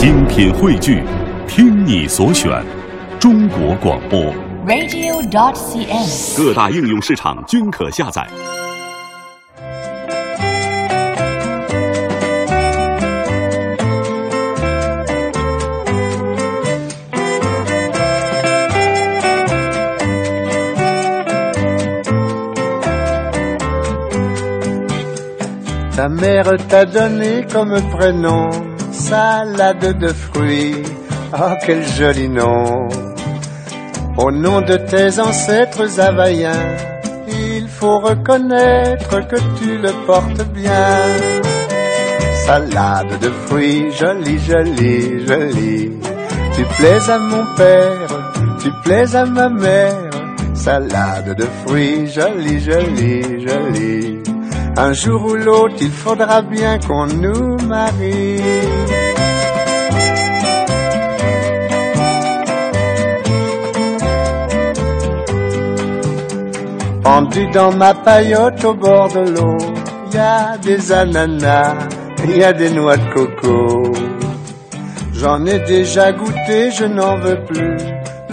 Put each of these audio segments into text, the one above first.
精品汇聚，听你所选，中国广播。radio.dot.cn，。各大应用市场均可下载。Ta mère t'a donné comme prénom salade de fruits. Oh, quel joli nom. Au nom de tes ancêtres havaïens, il faut reconnaître que tu le portes bien. Salade de fruits, jolie, jolie, jolie. Tu plais à mon père, tu plais à ma mère. Salade de fruits, jolie, jolie, jolie. Un jour ou l'autre, il faudra bien qu'on nous marie. Pendu dans ma paillote au bord de l'eau, y a des ananas, y a des noix de coco. J'en ai déjà goûté, je n'en veux plus.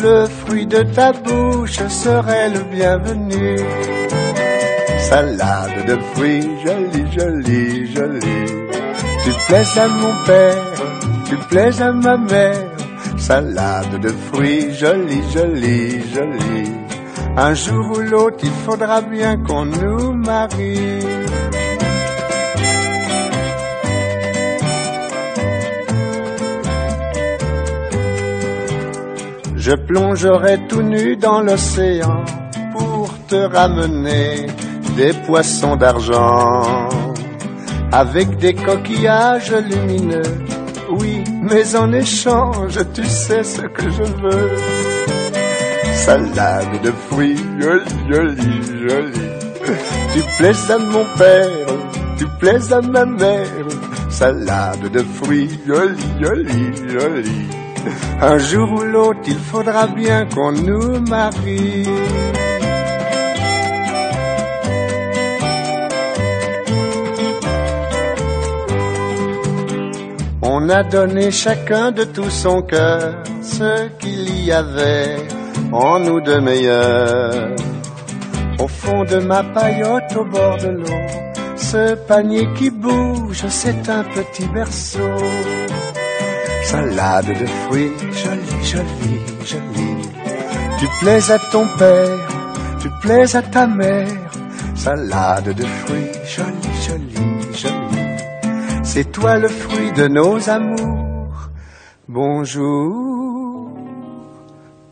Le fruit de ta bouche serait le bienvenu. Salade de fruits, jolie, jolie, jolie. Tu plais à mon père, tu plais à ma mère. Salade de fruits, jolie, jolie, jolie. Un jour ou l'autre, il faudra bien qu'on nous marie. Je plongerai tout nu dans l'océan pour te ramener des poissons d'argent avec des coquillages lumineux. Oui, mais en échange, tu sais ce que je veux. Salade de fruits, jolie, jolie, jolie. Tu plais à mon père, tu plais à ma mère. Salade de fruits, jolie, jolie, jolie. Un jour ou l'autre, il faudra bien qu'on nous marie. On a donné chacun de tout son cœur ce qu'il y avait en nous de meilleur. Au fond de ma paillote au bord de l'eau, ce panier qui bouge, c'est un petit berceau. Salade de fruits, jolie, jolie, jolie. Tu plais à ton père, tu plais à ta mère. Salade de fruits, jolie, jolie, jolie. C'est toi le fruit de nos amours. Bonjour,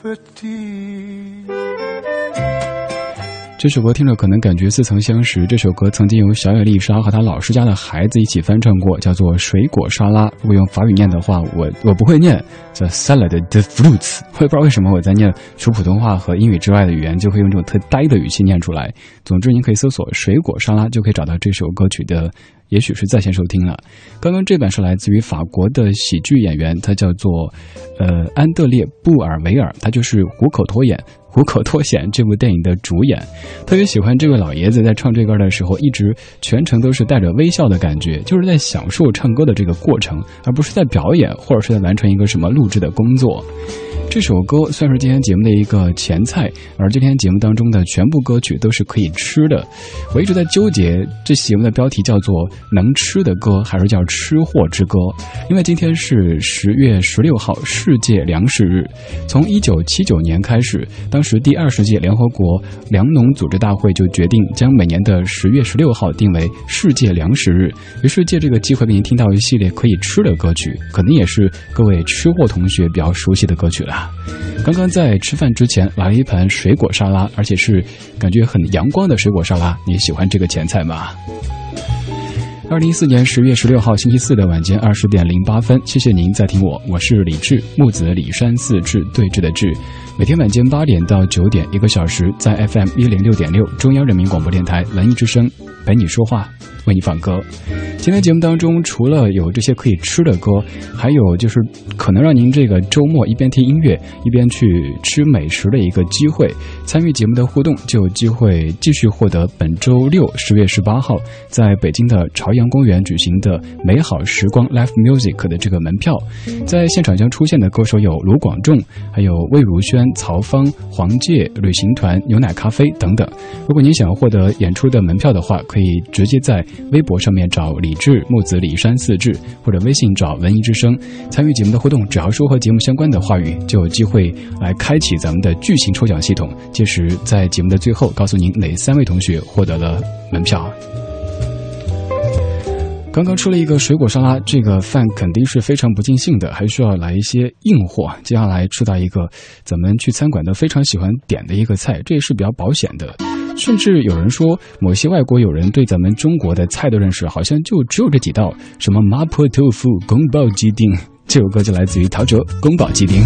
petit. 这首歌听着可能感觉似曾相识。这首歌曾经由小野丽莎和她老师家的孩子一起翻唱过，叫做《水果沙拉》。如果用法语念的话，我我不会念，叫 Salad de fruits。我也不知道为什么我在念除普通话和英语之外的语言，就会用这种特呆的语气念出来。总之，您可以搜索“水果沙拉”，就可以找到这首歌曲的，也许是在线收听了。刚刚这版是来自于法国的喜剧演员，他叫做呃安德烈布尔维尔，他就是虎口脱眼。虎口脱险这部电影的主演，特别喜欢这位老爷子在唱这歌的时候，一直全程都是带着微笑的感觉，就是在享受唱歌的这个过程，而不是在表演或者是在完成一个什么录制的工作。这首歌算是今天节目的一个前菜，而今天节目当中的全部歌曲都是可以吃的。我一直在纠结这节目的标题叫做“能吃的歌”还是叫“吃货之歌”，因为今天是十月十六号世界粮食日。从一九七九年开始，当时第二十届联合国粮农组织大会就决定将每年的十月十六号定为世界粮食日。于是借这个机会给您听到一系列可以吃的歌曲，可能也是各位吃货同学比较熟悉的歌曲了。刚刚在吃饭之前来了一盘水果沙拉，而且是感觉很阳光的水果沙拉。你喜欢这个前菜吗？二零一四年十月十六号星期四的晚间二十点零八分，谢谢您在听我，我是李志，木子李山四志对峙的志。每天晚间八点到九点，一个小时，在 FM 一零六点六中央人民广播电台文艺之声陪你说话。为你放歌。今天节目当中，除了有这些可以吃的歌，还有就是可能让您这个周末一边听音乐一边去吃美食的一个机会。参与节目的互动，就有机会继续获得本周六十月十八号在北京的朝阳公园举行的美好时光 Live Music 的这个门票。在现场将出现的歌手有卢广仲，还有魏如萱、曹芳、黄玠、旅行团、牛奶咖啡等等。如果您想要获得演出的门票的话，可以直接在。微博上面找李志木子李山四志，或者微信找文艺之声，参与节目的互动，只要说和节目相关的话语，就有机会来开启咱们的巨型抽奖系统。届时在节目的最后，告诉您哪三位同学获得了门票。刚刚吃了一个水果沙拉，这个饭肯定是非常不尽兴的，还需要来一些硬货。接下来吃到一个咱们去餐馆都非常喜欢点的一个菜，这也是比较保险的。甚至有人说，某些外国友人对咱们中国的菜的认识，好像就只有这几道：什么麻婆豆腐、宫保鸡丁。这首歌就来自于陶喆《宫保鸡丁》。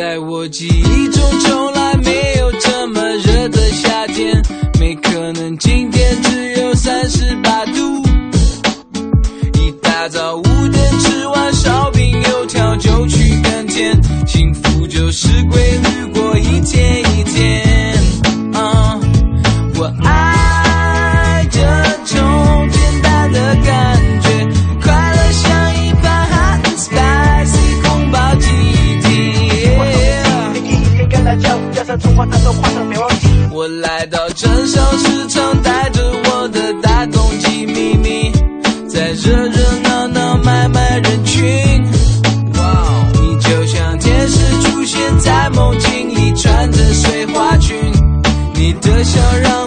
在我记忆中，从来没有这么热的夏天，没可能今天只有三十八度。一大早五点吃完烧饼油条就去耕田，幸福就是规律过一天。我来到镇上市场，带着我的大公鸡咪咪，在热热闹闹买卖人群。哇，你就像天使出现在梦境里，穿着碎花裙，你的笑让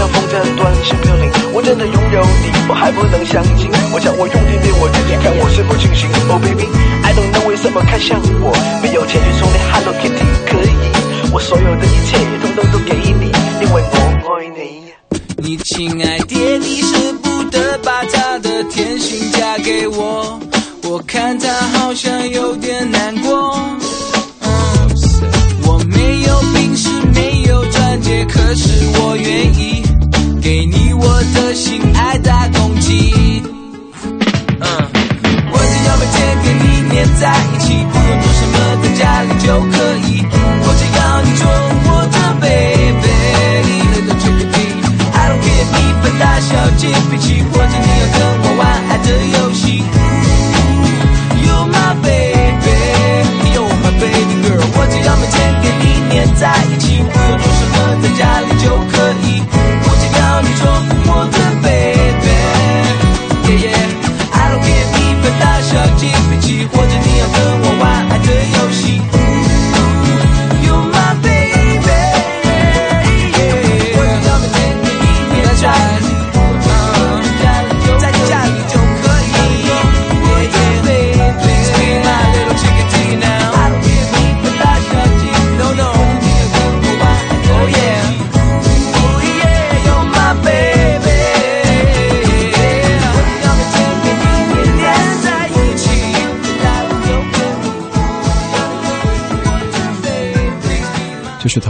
像风筝断线飘零。我真的拥有你，我还不能相信。我想我用尽对我自己，看我是否清醒。Oh baby，I don't know 为什么看向我，没有钱去送你 Hello Kitty，可以，我所有的一切统统都给你，因为我爱你。你亲爱爹地舍不得把他的甜心嫁给我，我看他好像有点难过。我没有病史，没有钻戒，可是我愿意的心爱大公鸡。嗯，我只要每天跟你黏在一起，不用做什么，在家里就可以。我只要你做我的，baby。I don't care 你分大小姐脾气，或者你要跟我玩爱的游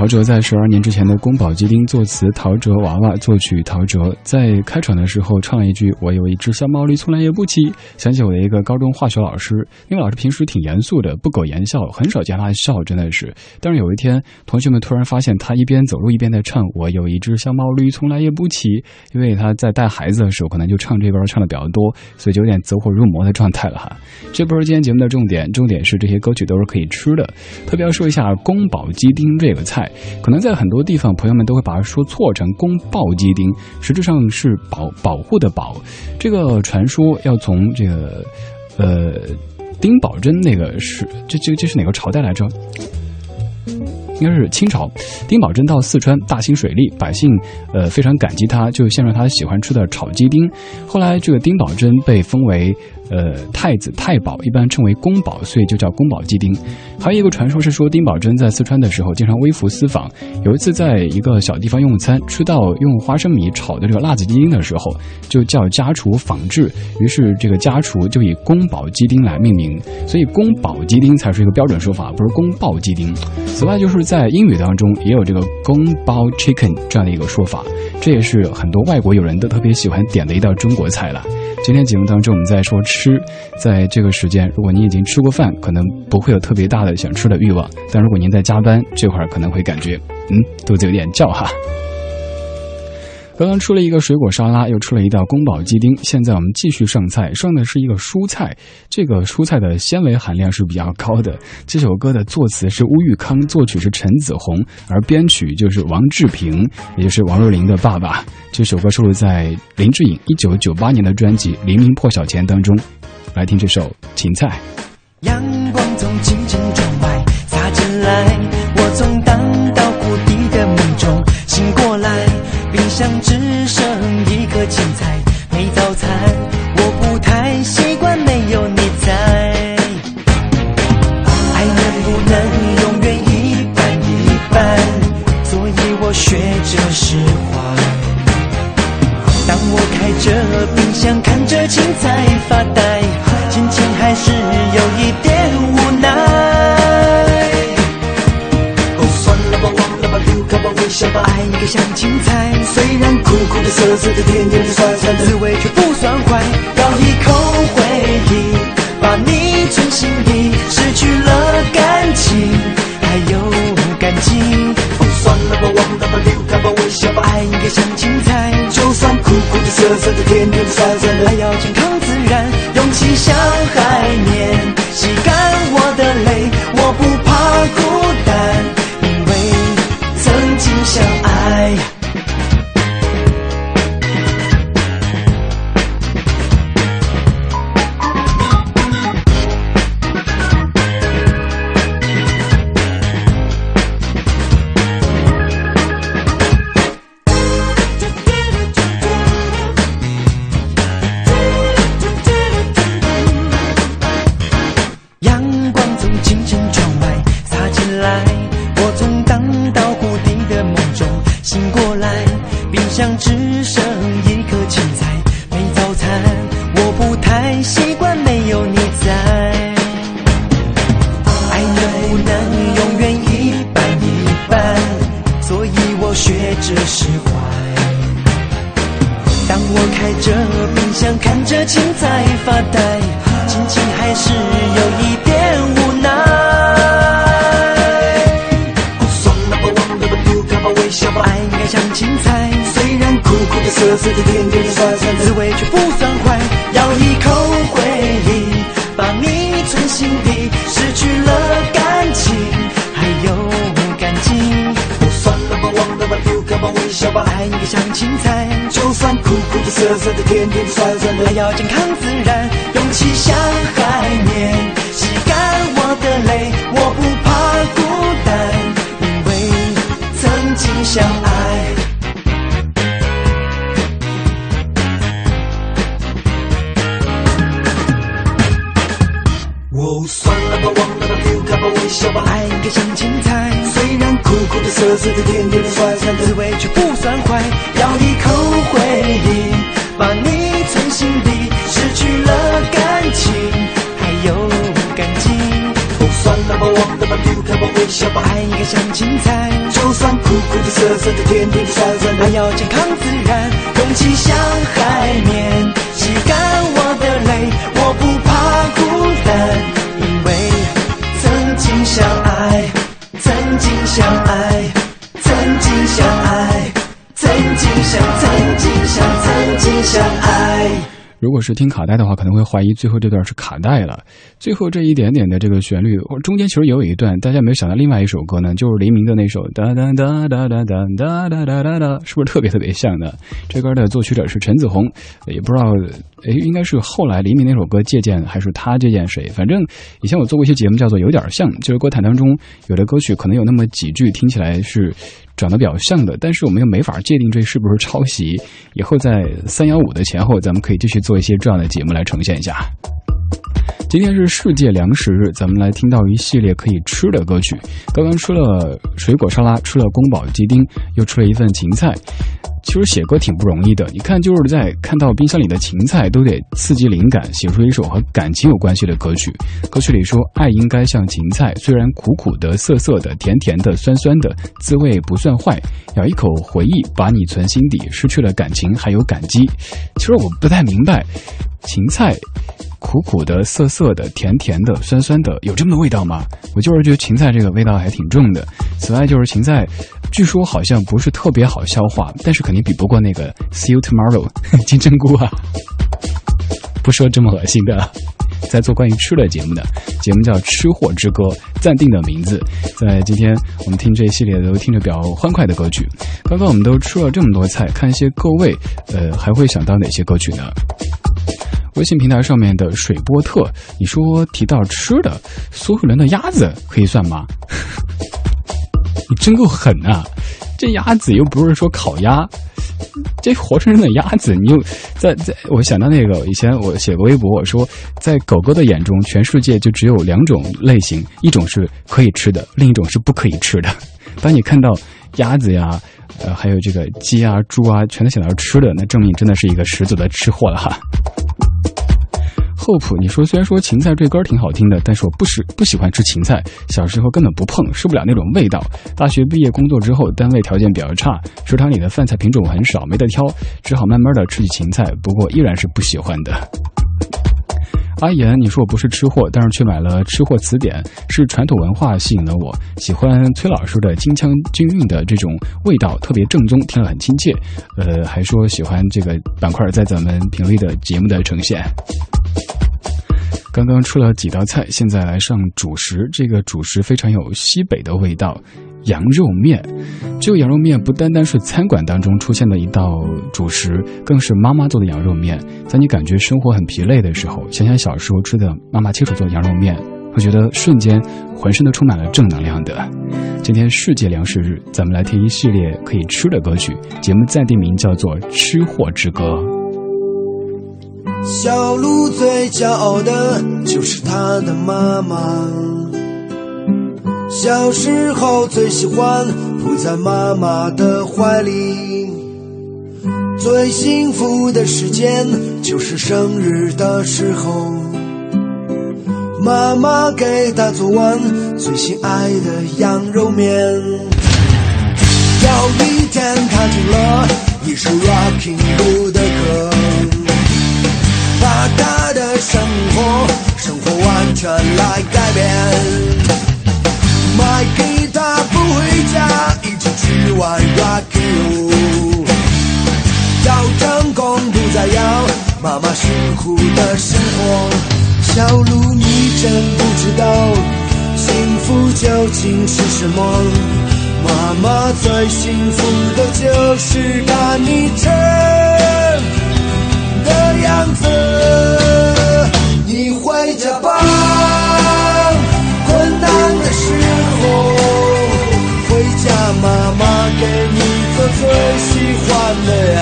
陶喆在十二年之前的宫保鸡丁作词，陶喆娃娃作曲，陶喆在开场的时候唱了一句：“我有一只小毛驴，从来也不骑。”想起我的一个高中化学老师，那个老师平时挺严肃的，不苟言笑，很少见他笑，真的是。但是有一天，同学们突然发现他一边走路一边在唱：“我有一只小毛驴，从来也不骑。”因为他在带孩子的时候，可能就唱这歌唱的比较多，所以就有点走火入魔的状态了哈。这不是今天节目的重点，重点是这些歌曲都是可以吃的。特别要说一下宫保鸡丁这个菜，可能在很多地方朋友们都会把它说错成宫爆鸡丁，实质上是保保护的保。这个传说要从这个呃丁宝桢那个是这这这是哪个朝代来着？应该是清朝，丁宝桢到四川大兴水利，百姓呃非常感激他，就献上他喜欢吃的炒鸡丁。后来这个丁宝桢被封为。呃，太子太保一般称为宫保，所以就叫宫保鸡丁。还有一个传说是说，丁宝桢在四川的时候经常微服私访，有一次在一个小地方用餐，吃到用花生米炒的这个辣子鸡丁的时候，就叫家厨仿制，于是这个家厨就以宫保鸡丁来命名，所以宫保鸡丁才是一个标准说法，不是宫爆鸡丁。此外，就是在英语当中也有这个宫保 chicken 这样的一个说法，这也是很多外国友人都特别喜欢点的一道中国菜了。今天节目当中，我们在说吃，在这个时间，如果您已经吃过饭，可能不会有特别大的想吃的欲望；但如果您在加班，这会儿可能会感觉，嗯，肚子有点叫哈。刚刚吃了一个水果沙拉，又吃了一道宫保鸡丁，现在我们继续上菜，上的是一个蔬菜。这个蔬菜的纤维含量是比较高的。这首歌的作词是乌玉康，作曲是陈子红，而编曲就是王志平，也就是王若琳的爸爸。这首歌收录在林志颖一九九八年的专辑《黎明破晓前》当中。来听这首《芹菜》。阳光从清晨窗外洒进来，我从荡到谷底的梦中醒过来。冰箱的青菜，没早餐，我不太习惯没有你在。爱能不能永远一半一半？所以我学着释怀。当我开着冰箱看着青菜苦苦的、涩涩的、甜甜的、酸酸的，滋味却不算坏。咬一口回忆，把你存心底，失去了感情，还有感情。哦，算了吧，忘了吧，留开吧，微笑吧，爱应该像青菜。就算苦苦的、涩涩的、甜甜的、酸心底失去了感情还有感激算了吧忘了吧丢开吧微笑吧爱应该像青菜就算苦苦的涩涩的甜甜的酸酸的要健康自然勇气像海面吸干我的泪我不怕孤单因为曾经相爱。微笑吧，爱应该像青菜，虽然苦苦的、涩涩的、甜甜的、酸酸的，滋味却不算坏。咬一口回忆，把你存心底，失去了感情，还有感激。哦，算了吧，忘了吧，丢开吧，微笑吧，爱应该像青菜，就算苦苦的、涩涩的、甜甜的、酸酸的，还要健康自然，空气像海绵，吸干我的泪，我不怕孤单。相爱，曾经相爱，曾经相爱，曾经相，曾经相，曾经相爱。如果是听卡带的话，可能会怀疑最后这段是卡带了。最后这一点点的这个旋律，中间其实也有一段，大家没有想到另外一首歌呢，就是黎明的那首哒哒哒哒哒哒哒哒哒哒哒，是不是特别特别像呢？这歌的作曲者是陈子红，也不知道，哎，应该是后来黎明那首歌借鉴，还是他借鉴谁？反正以前我做过一些节目，叫做有点像，就是歌坛当中有的歌曲可能有那么几句听起来是。长得比较像的，但是我们又没法界定这是不是抄袭。以后在三幺五的前后，咱们可以继续做一些这样的节目来呈现一下。今天是世界粮食日，咱们来听到一系列可以吃的歌曲。刚刚吃了水果沙拉，吃了宫保鸡丁，又吃了一份芹菜。其实写歌挺不容易的，你看就是在看到冰箱里的芹菜，都得刺激灵感，写出一首和感情有关系的歌曲。歌曲里说，爱应该像芹菜，虽然苦苦的、涩涩的、甜甜的、酸酸的，滋味不算坏。咬一口回忆，把你存心底，失去了感情还有感激。其实我不太明白，芹菜。苦苦的、涩涩的、甜甜的、酸酸的，有这么多味道吗？我就是觉得芹菜这个味道还挺重的。此外，就是芹菜，据说好像不是特别好消化，但是肯定比不过那个 See you tomorrow 金针菇啊。不说这么恶心的，在做关于吃的节目的节目叫《吃货之歌》，暂定的名字。在今天我们听这一系列都听着比较欢快的歌曲。刚刚我们都吃了这么多菜，看一些各位，呃，还会想到哪些歌曲呢？微信平台上面的水波特，你说提到吃的，苏格兰的鸭子可以算吗？你真够狠啊！这鸭子又不是说烤鸭，这活生生的鸭子，你又在在，我想到那个以前我写过微博，我说在狗狗的眼中，全世界就只有两种类型，一种是可以吃的，另一种是不可以吃的。当你看到鸭子呀，呃，还有这个鸡啊、猪啊，全都想到吃的，那证明真的是一个十足的吃货了哈。厚朴，你说虽然说芹菜这歌挺好听的，但是我不喜不喜欢吃芹菜，小时候根本不碰，受不了那种味道。大学毕业工作之后，单位条件比较差，食堂里的饭菜品种很少，没得挑，只好慢慢的吃起芹菜，不过依然是不喜欢的。阿言，你说我不是吃货，但是却买了《吃货词典》，是传统文化吸引了我，喜欢崔老师的京腔京韵的这种味道，特别正宗，听了很亲切。呃，还说喜欢这个板块在咱们频率的节目的呈现。刚刚吃了几道菜，现在来上主食。这个主食非常有西北的味道，羊肉面。这个羊肉面不单单是餐馆当中出现的一道主食，更是妈妈做的羊肉面。在你感觉生活很疲累的时候，想想小时候吃的妈妈亲手做的羊肉面，会觉得瞬间浑身都充满了正能量的。今天世界粮食日，咱们来听一系列可以吃的歌曲。节目暂定名叫做《吃货之歌》。小鹿最骄傲的就是它的妈妈。小时候最喜欢扑在妈妈的怀里。最幸福的时间就是生日的时候，妈妈给他做完最心爱的羊肉面。有一天，他听了一首 Rocking Bull 的歌。把他的生活，生活完全来改变。买给他不回家，一起去玩 rocky。要成功不再要妈妈辛苦的生活。小鹿，你真不知道幸福究竟是什么。妈妈最幸福的就是看你吃。的样子，你回家吧。困难的时候，回家妈妈给你做最喜欢的呀。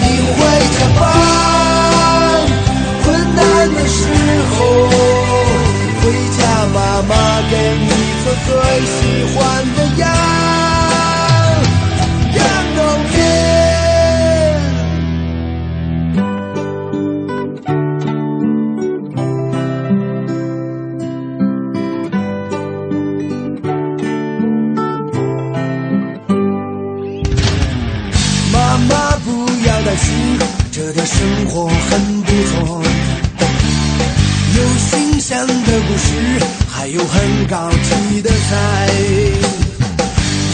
你回家吧。困难的时候，回家妈妈给你做最喜欢的呀。不要担心，这点生活很不错。有新鲜的故事，还有很高级的菜。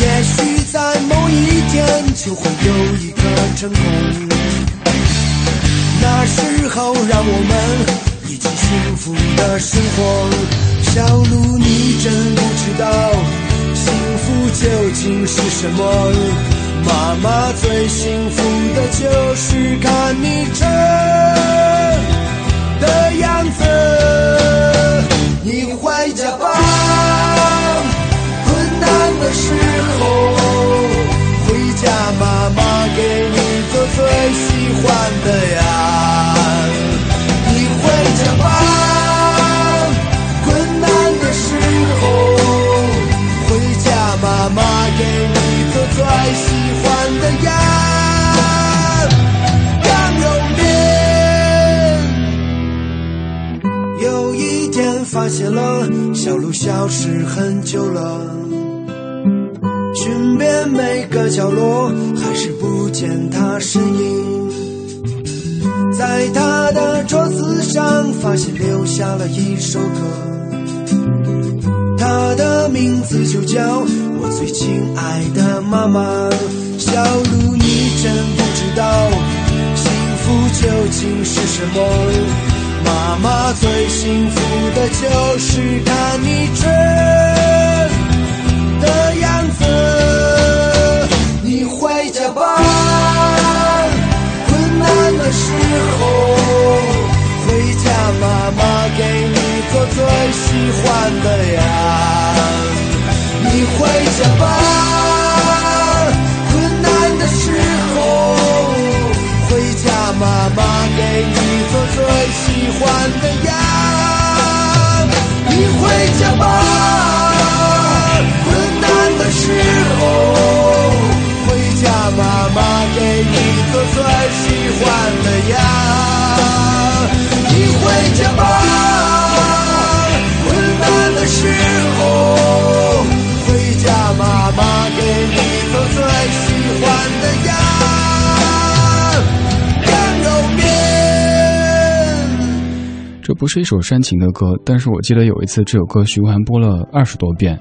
也许在某一天就会有一个成功，那时候让我们一起幸福的生活。小鹿，你真不知道幸福究竟是什么。妈妈最幸福的就是看你真的样子。你回家吧，困难的时候回家，妈妈给你做最喜欢的呀。天发现了小鹿消失很久了，寻遍每个角落，还是不见她身影。在他的桌子上发现留下了一首歌，他的名字就叫我最亲爱的妈妈。就是看你真的样子。你回家吧，困难的时候回家，妈妈给你做最喜欢的呀。你回家吧，困难的时候回家，妈妈给你做最喜欢的。回家吧，困难的时候回家，妈妈给你做最喜欢的呀。你回家吧，困难的时候是一首煽情的歌，但是我记得有一次这首歌循环播了二十多遍，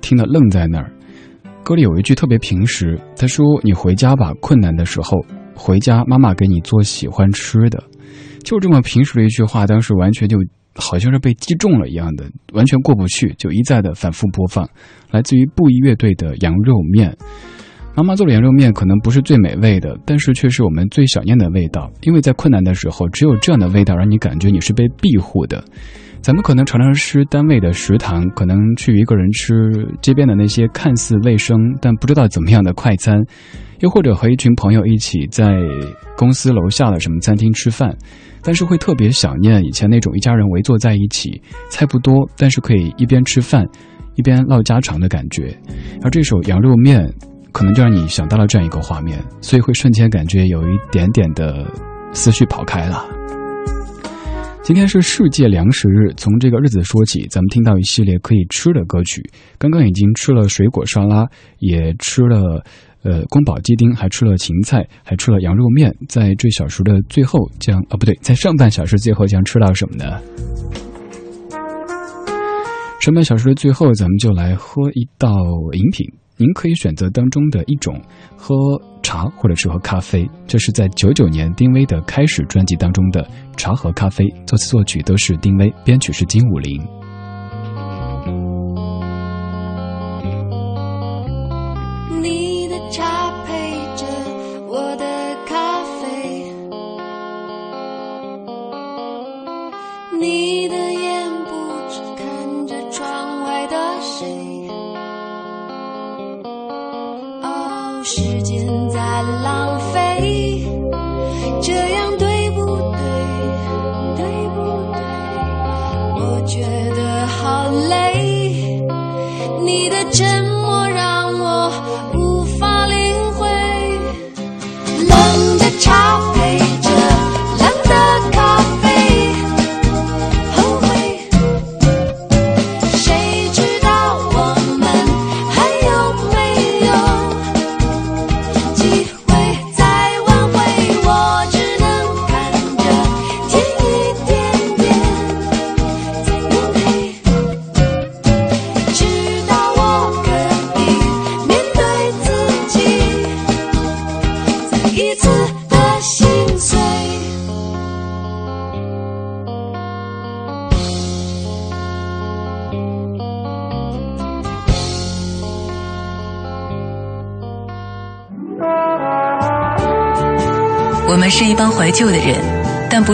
听得愣在那儿。歌里有一句特别平实，他说：“你回家吧，困难的时候回家，妈妈给你做喜欢吃的。”就这么平实的一句话，当时完全就好像是被击中了一样的，完全过不去，就一再的反复播放。来自于布衣乐队的《羊肉面》。妈妈做的羊肉面可能不是最美味的，但是却是我们最想念的味道。因为在困难的时候，只有这样的味道让你感觉你是被庇护的。咱们可能常常吃单位的食堂，可能去一个人吃街边的那些看似卫生但不知道怎么样的快餐，又或者和一群朋友一起在公司楼下的什么餐厅吃饭，但是会特别想念以前那种一家人围坐在一起，菜不多，但是可以一边吃饭一边唠家常的感觉。而这首羊肉面。可能就让你想到了这样一个画面，所以会瞬间感觉有一点点的思绪跑开了。今天是世界粮食日，从这个日子说起，咱们听到一系列可以吃的歌曲。刚刚已经吃了水果沙拉，也吃了呃宫保鸡丁，还吃了芹菜，还吃了羊肉面。在这小时的最后将啊不对，在上半小时最后将吃到什么呢？上半小时的最后，咱们就来喝一道饮品。您可以选择当中的一种，喝茶或者是喝咖啡。这是在九九年丁薇的《开始》专辑当中的《茶和咖啡》，作词作曲都是丁薇，编曲是金武林。你的茶配着我的咖啡，你的时间在浪费，这样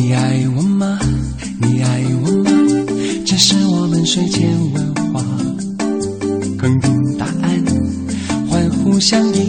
你爱我吗？你爱我吗？这是我们睡前问话，肯定答案，欢呼相迎。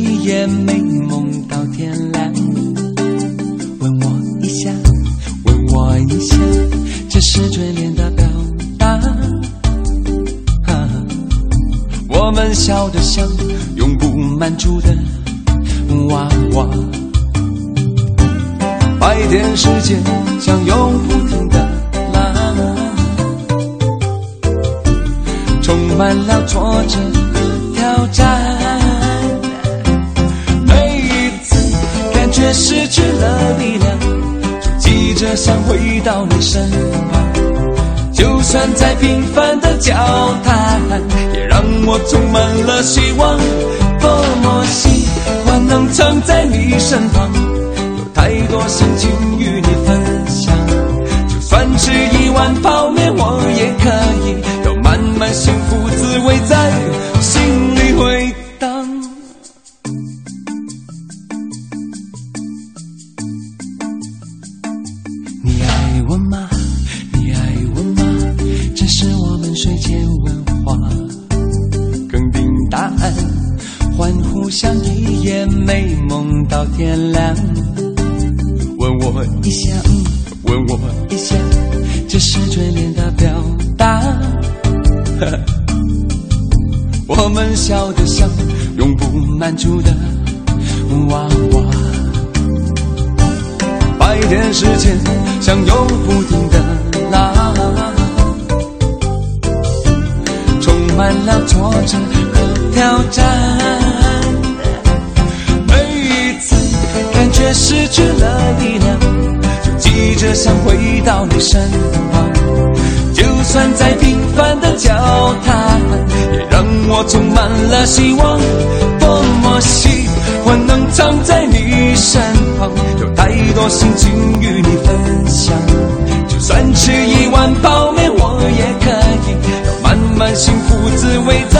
美梦到天亮，问我一下，问我一下，这是眷恋的表达。我们笑得像永不满足的娃娃，白天时间像永不停的拉，充满了挫折和挑战。却失去了力量，就急着想回到你身旁。就算再平凡的交谈，也让我充满了希望。多么喜欢能藏在你身旁，有太多心情与你分享。就算吃一碗泡面，我也可以，要慢慢幸福滋味在。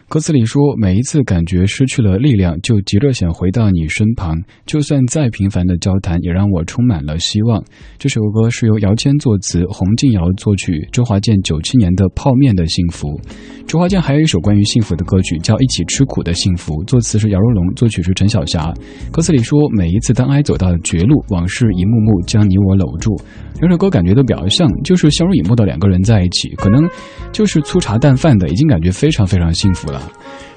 歌词里说，每一次感觉失去了力量，就急着想回到你身旁，就算再平凡的交谈，也让我充满了希望。这首歌是由姚谦作词，洪敬尧作曲，周华健九七年的《泡面的幸福》。周华健还有一首关于幸福的歌曲，叫《一起吃苦的幸福》，作词是姚若龙，作曲是陈小霞。歌词里说，每一次当爱走到绝路，往事一幕幕将你我搂住。两首歌感觉都比较像。就是相濡以沫的两个人在一起，可能就是粗茶淡饭的，已经感觉非常非常幸福了。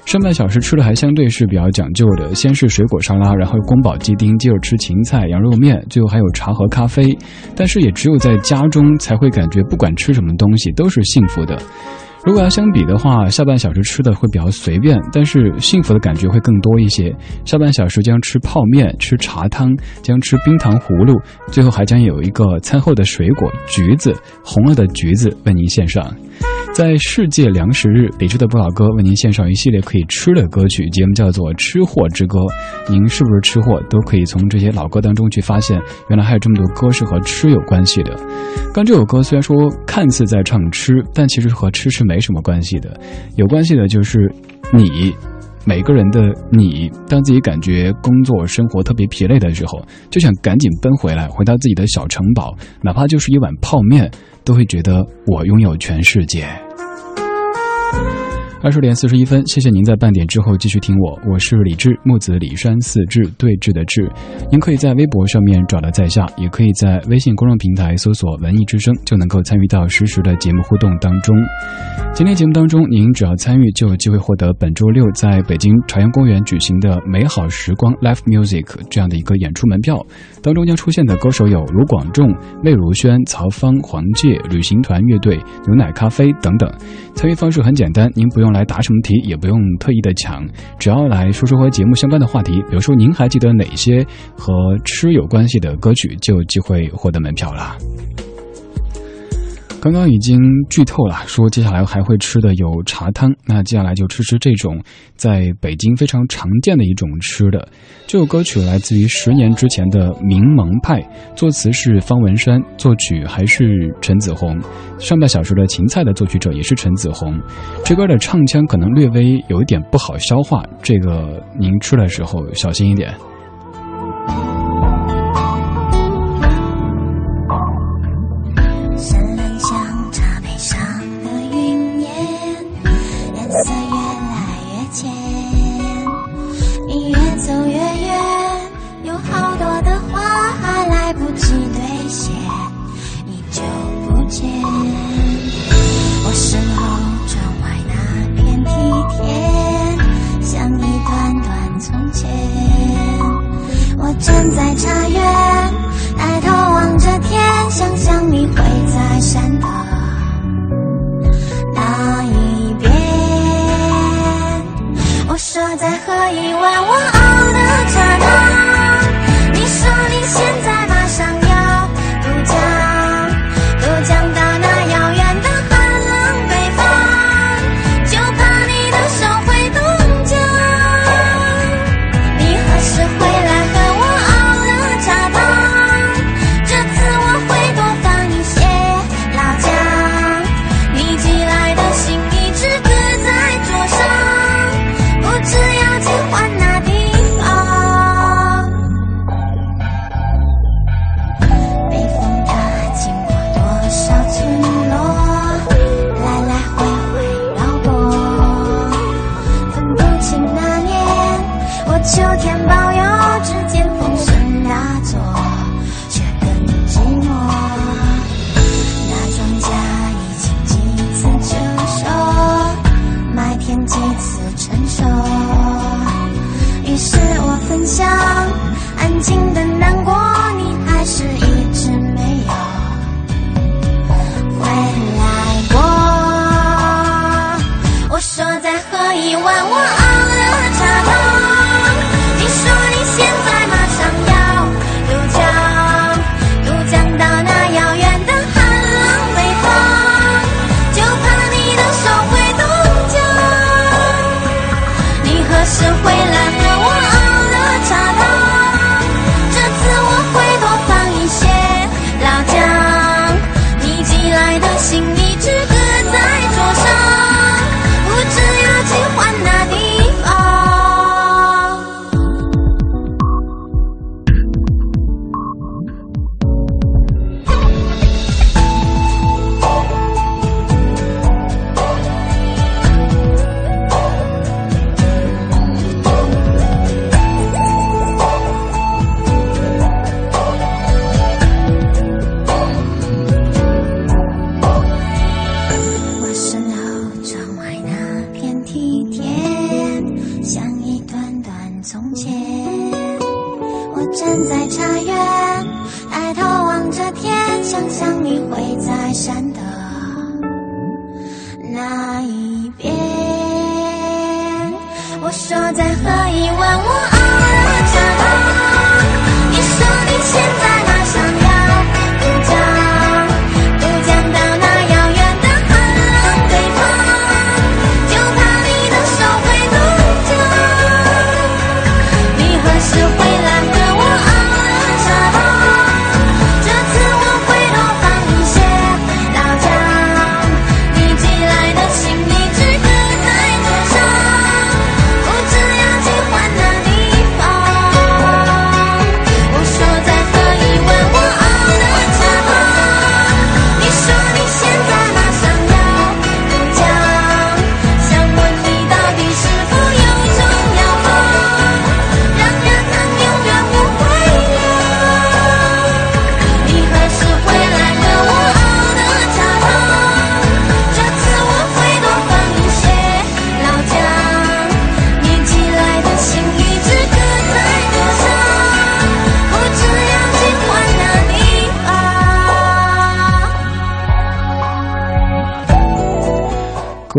上半小时吃的还相对是比较讲究的，先是水果沙拉，然后宫保鸡丁，接着吃芹菜、羊肉面，最后还有茶和咖啡。但是也只有在家中才会感觉，不管吃什么东西都是幸福的。如果要相比的话，下半小时吃的会比较随便，但是幸福的感觉会更多一些。下半小时将吃泡面、吃茶汤，将吃冰糖葫芦，最后还将有一个餐后的水果橘子，红了的橘子为您献上。在世界粮食日，李志的不老哥为您献上一系列可以吃的歌曲，节目叫做《吃货之歌》。您是不是吃货，都可以从这些老歌当中去发现，原来还有这么多歌是和吃有关系的。刚这首歌虽然说看似在唱吃，但其实和吃是没什么关系的。有关系的就是你，每个人的你，当自己感觉工作生活特别疲累的时候，就想赶紧奔回来，回到自己的小城堡，哪怕就是一碗泡面，都会觉得我拥有全世界。二十点四十一分，谢谢您在半点之后继续听我，我是李志，木子李山四志对峙的志。您可以在微博上面找到在下，也可以在微信公众平台搜索“文艺之声”，就能够参与到实时的节目互动当中。今天节目当中，您只要参与，就有机会获得本周六在北京朝阳公园举行的“美好时光 Live Music” 这样的一个演出门票。当中将出现的歌手有卢广仲、魏如萱、曹芳、黄玠、旅行团乐队、牛奶咖啡等等。参与方式很简单，您不用用来答什么题，也不用特意的抢，只要来说说和节目相关的话题，比如说您还记得哪些和吃有关系的歌曲，就有机会获得门票了。刚刚已经剧透了，说接下来还会吃的有茶汤，那接下来就吃吃这种在北京非常常见的一种吃的。这首歌曲来自于十年之前的柠檬派，作词是方文山，作曲还是陈子红。上半小时的芹菜的作曲者也是陈子红。这歌的唱腔可能略微有一点不好消化，这个您吃的时候小心一点。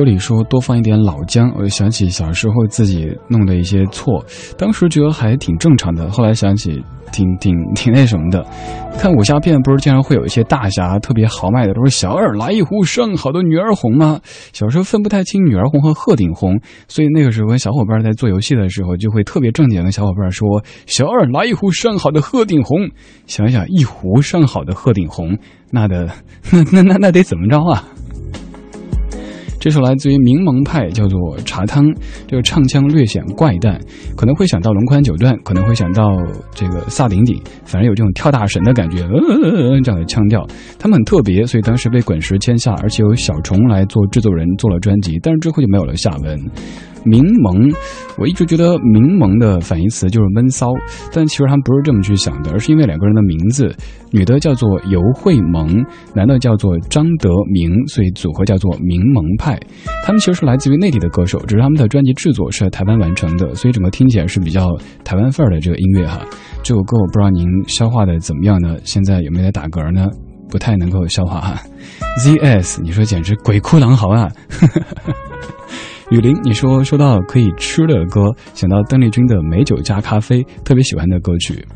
里说多放一点老姜，我就想起小时候自己弄的一些错，当时觉得还挺正常的，后来想起挺 挺挺那什么的。看武侠片不是经常会有一些大侠特别豪迈的，都是小二来一壶上好的女儿红吗？小时候分不太清女儿红和鹤顶红，所以那个时候跟小伙伴在做游戏的时候，就会特别正经的跟小伙伴说：“小二来一壶上好的鹤顶红。”想想一壶上好的鹤顶红，那的 那那那那得怎么着啊？这首来自于柠檬派，叫做《茶汤》。这个唱腔略显怪诞，可能会想到龙宽九段，可能会想到这个萨顶顶，反正有这种跳大神的感觉，呃呃呃这样的腔调。他们很特别，所以当时被滚石签下，而且由小虫来做制作人做了专辑，但是之后就没有了下文。柠檬，我一直觉得柠檬的反义词就是闷骚，但其实他们不是这么去想的，而是因为两个人的名字，女的叫做尤慧萌，男的叫做张德明，所以组合叫做柠檬派。他们其实是来自于内地的歌手，只是他们的专辑制作是在台湾完成的，所以整个听起来是比较台湾范儿的这个音乐哈。这首歌我不知道您消化的怎么样呢？现在有没有在打嗝呢？不太能够消化哈。ZS，你说简直鬼哭狼嚎啊！雨林，你说说到可以吃的歌，想到邓丽君的《美酒加咖啡》，特别喜欢的歌曲。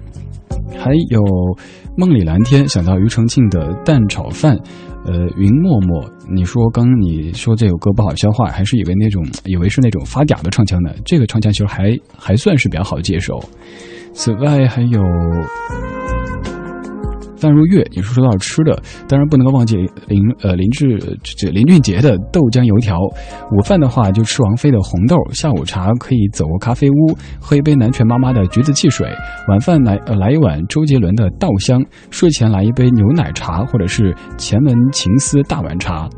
还有梦里蓝天，想到庾澄庆的《蛋炒饭》。呃，云默默，你说刚你说这首歌不好消化，还是以为那种以为是那种发嗲的唱腔呢？这个唱腔其实还还算是比较好接受。此外还有。范如月，你说说到吃的，当然不能够忘记林呃林志这林俊杰的豆浆油条。午饭的话就吃王菲的红豆，下午茶可以走个咖啡屋，喝一杯南拳妈妈的橘子汽水。晚饭来呃来一碗周杰伦的稻香，睡前来一杯牛奶茶或者是前门情思大碗茶。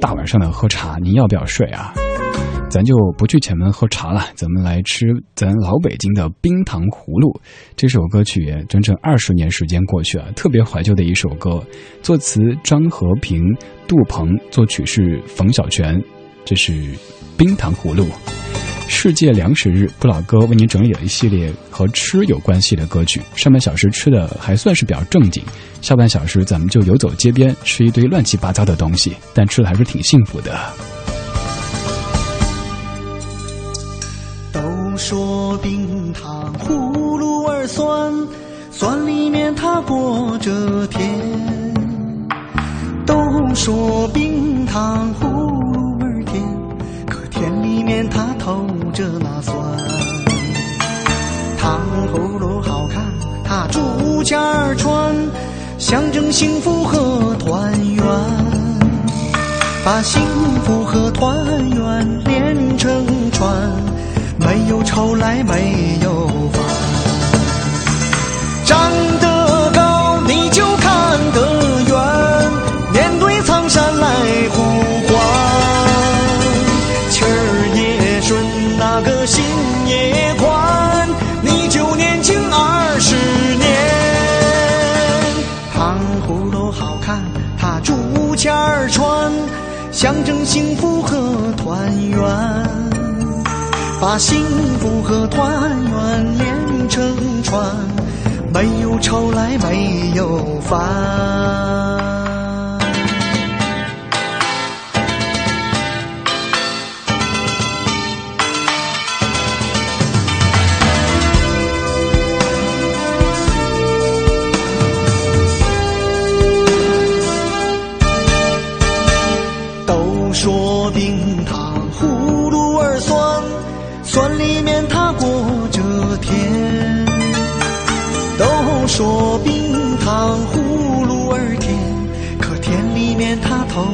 大晚上的喝茶，您要不要睡啊？咱就不去前门喝茶了，咱们来吃咱老北京的冰糖葫芦。这首歌曲整整二十年时间过去了，特别怀旧的一首歌。作词张和平、杜鹏，作曲是冯小泉。这是冰糖葫芦。世界粮食日，不老哥为您整理了一系列和吃有关系的歌曲。上半小时吃的还算是比较正经，下半小时咱们就游走街边，吃一堆乱七八糟的东西，但吃的还是挺幸福的。说冰糖葫芦儿酸，酸里面它裹着甜。都说冰糖葫芦儿甜，可甜里面它透着那酸。糖葫芦好看，它竹签儿穿，象征幸福和团圆。把幸福和团圆连成串。有愁来没有烦，长得高你就看得远，面对苍山来呼唤。气儿也顺，那个心也宽，你就年轻二十年。糖葫芦好看，它竹签儿穿，象征幸福和团圆。把幸福和团圆连成串，没有愁来没有烦。说冰糖葫芦儿甜，可甜里面它透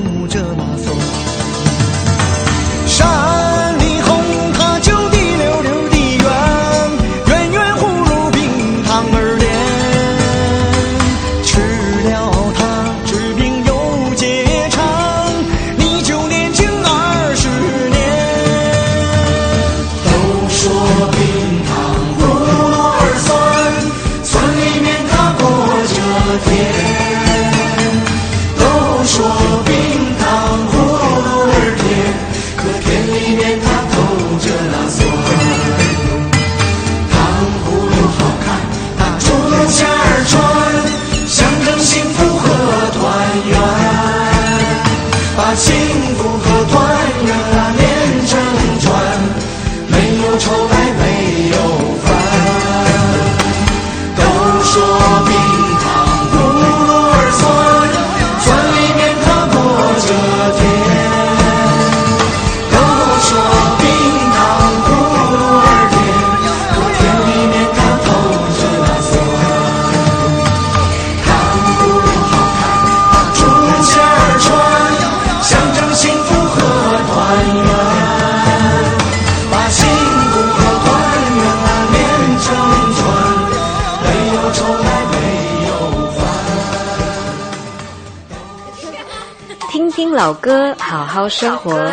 歌，好好生活。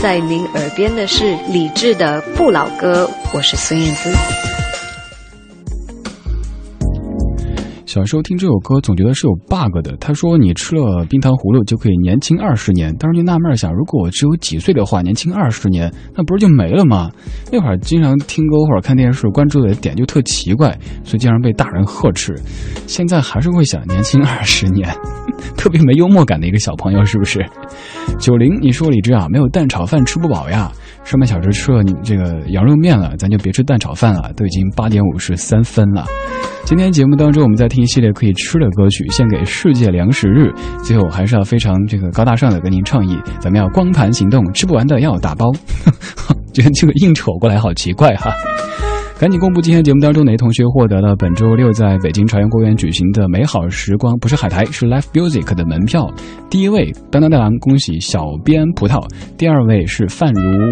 在您耳边的是李志的《不老歌》，我是孙燕姿。小时候听这首歌，总觉得是有 bug 的。他说你吃了冰糖葫芦就可以年轻二十年，当时就纳闷想，如果我只有几岁的话，年轻二十年，那不是就没了吗？那会儿经常听歌或者看电视，关注的点就特奇怪，所以经常被大人呵斥。现在还是会想年轻二十年，特别没幽默感的一个小朋友，是不是？九零，你说李志啊，没有蛋炒饭吃不饱呀？上半小时吃了你这个羊肉面了，咱就别吃蛋炒饭了，都已经八点五十三分了。今天节目当中，我们在听一系列可以吃的歌曲，献给世界粮食日。最后还是要非常这个高大上的跟您倡议，咱们要光盘行动，吃不完的要打包。觉 得这个应酬过来好奇怪哈。赶紧公布今天节目当中哪些同学获得了本周六在北京朝阳公园举行的美好时光，不是海苔，是 Live Music 的门票。第一位当当大郎，恭喜小编葡萄；第二位是范如，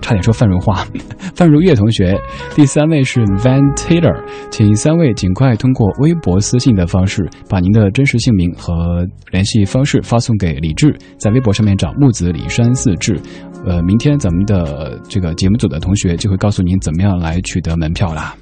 差点说范如花，范如月同学；第三位是 Van Taylor，请三位尽快通过微博私信的方式，把您的真实姓名和联系方式发送给李志，在微博上面找木子李山四志。呃，明天咱们的这个节目组的同学就会告诉您怎么样来取得门票啦。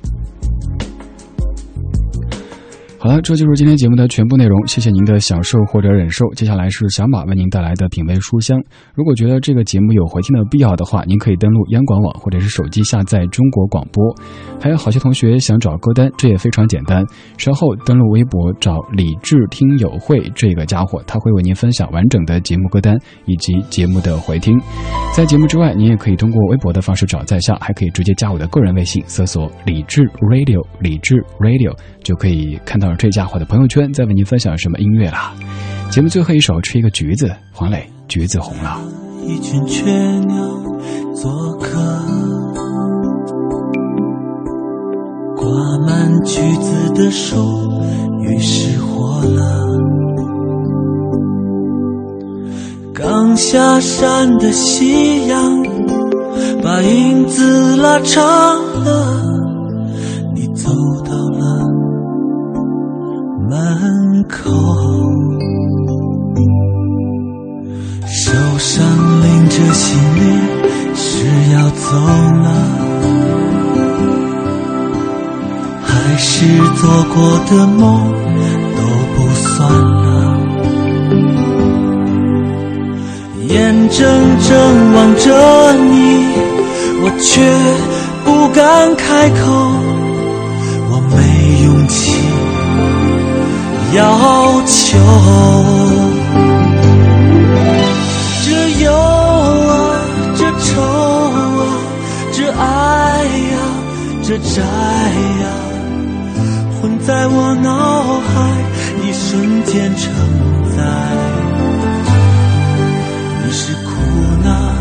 好了，这就是今天节目的全部内容。谢谢您的享受或者忍受。接下来是小马为您带来的品味书香。如果觉得这个节目有回听的必要的话，您可以登录央广网或者是手机下载中国广播。还有好些同学想找歌单，这也非常简单，稍后登录微博找李志听友会这个家伙，他会为您分享完整的节目歌单以及节目的回听。在节目之外，您也可以通过微博的方式找在下，还可以直接加我的个人微信，搜索李志 Radio，李志 Radio 就可以看到。这家伙的朋友圈在为您分享什么音乐啦？节目最后一首吃一个橘子，黄磊，橘子红了。一群雀鸟做客，挂满橘子的树于是活了。刚下山的夕阳，把影子拉长过的梦都不算了？眼睁睁望着你，我却不敢开口，我没勇气要求。这忧啊，这愁啊，这爱啊，这债呀，在我脑海，一瞬间承载。你是哭呢，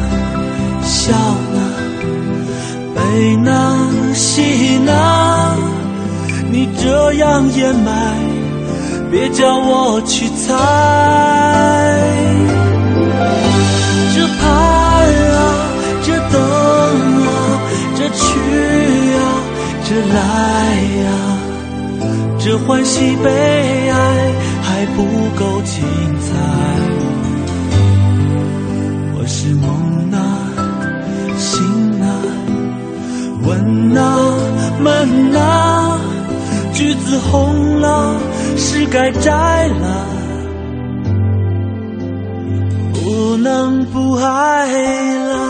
笑呢，悲呢，喜呢，你这样掩埋，别叫我去猜。这盼啊，这等啊，这去啊，这来、这欢喜悲哀还不够精彩。我是梦啊，醒啊，问啊，闷啊，橘子红了，是该摘了。不能不爱了。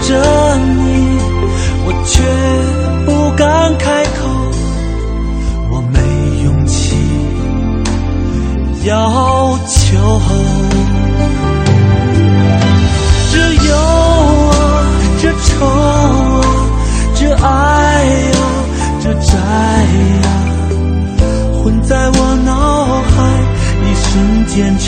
着你，我却不敢开口，我没勇气要求。这忧啊，这愁啊，这爱啊、这债啊、混在我脑海，一瞬间成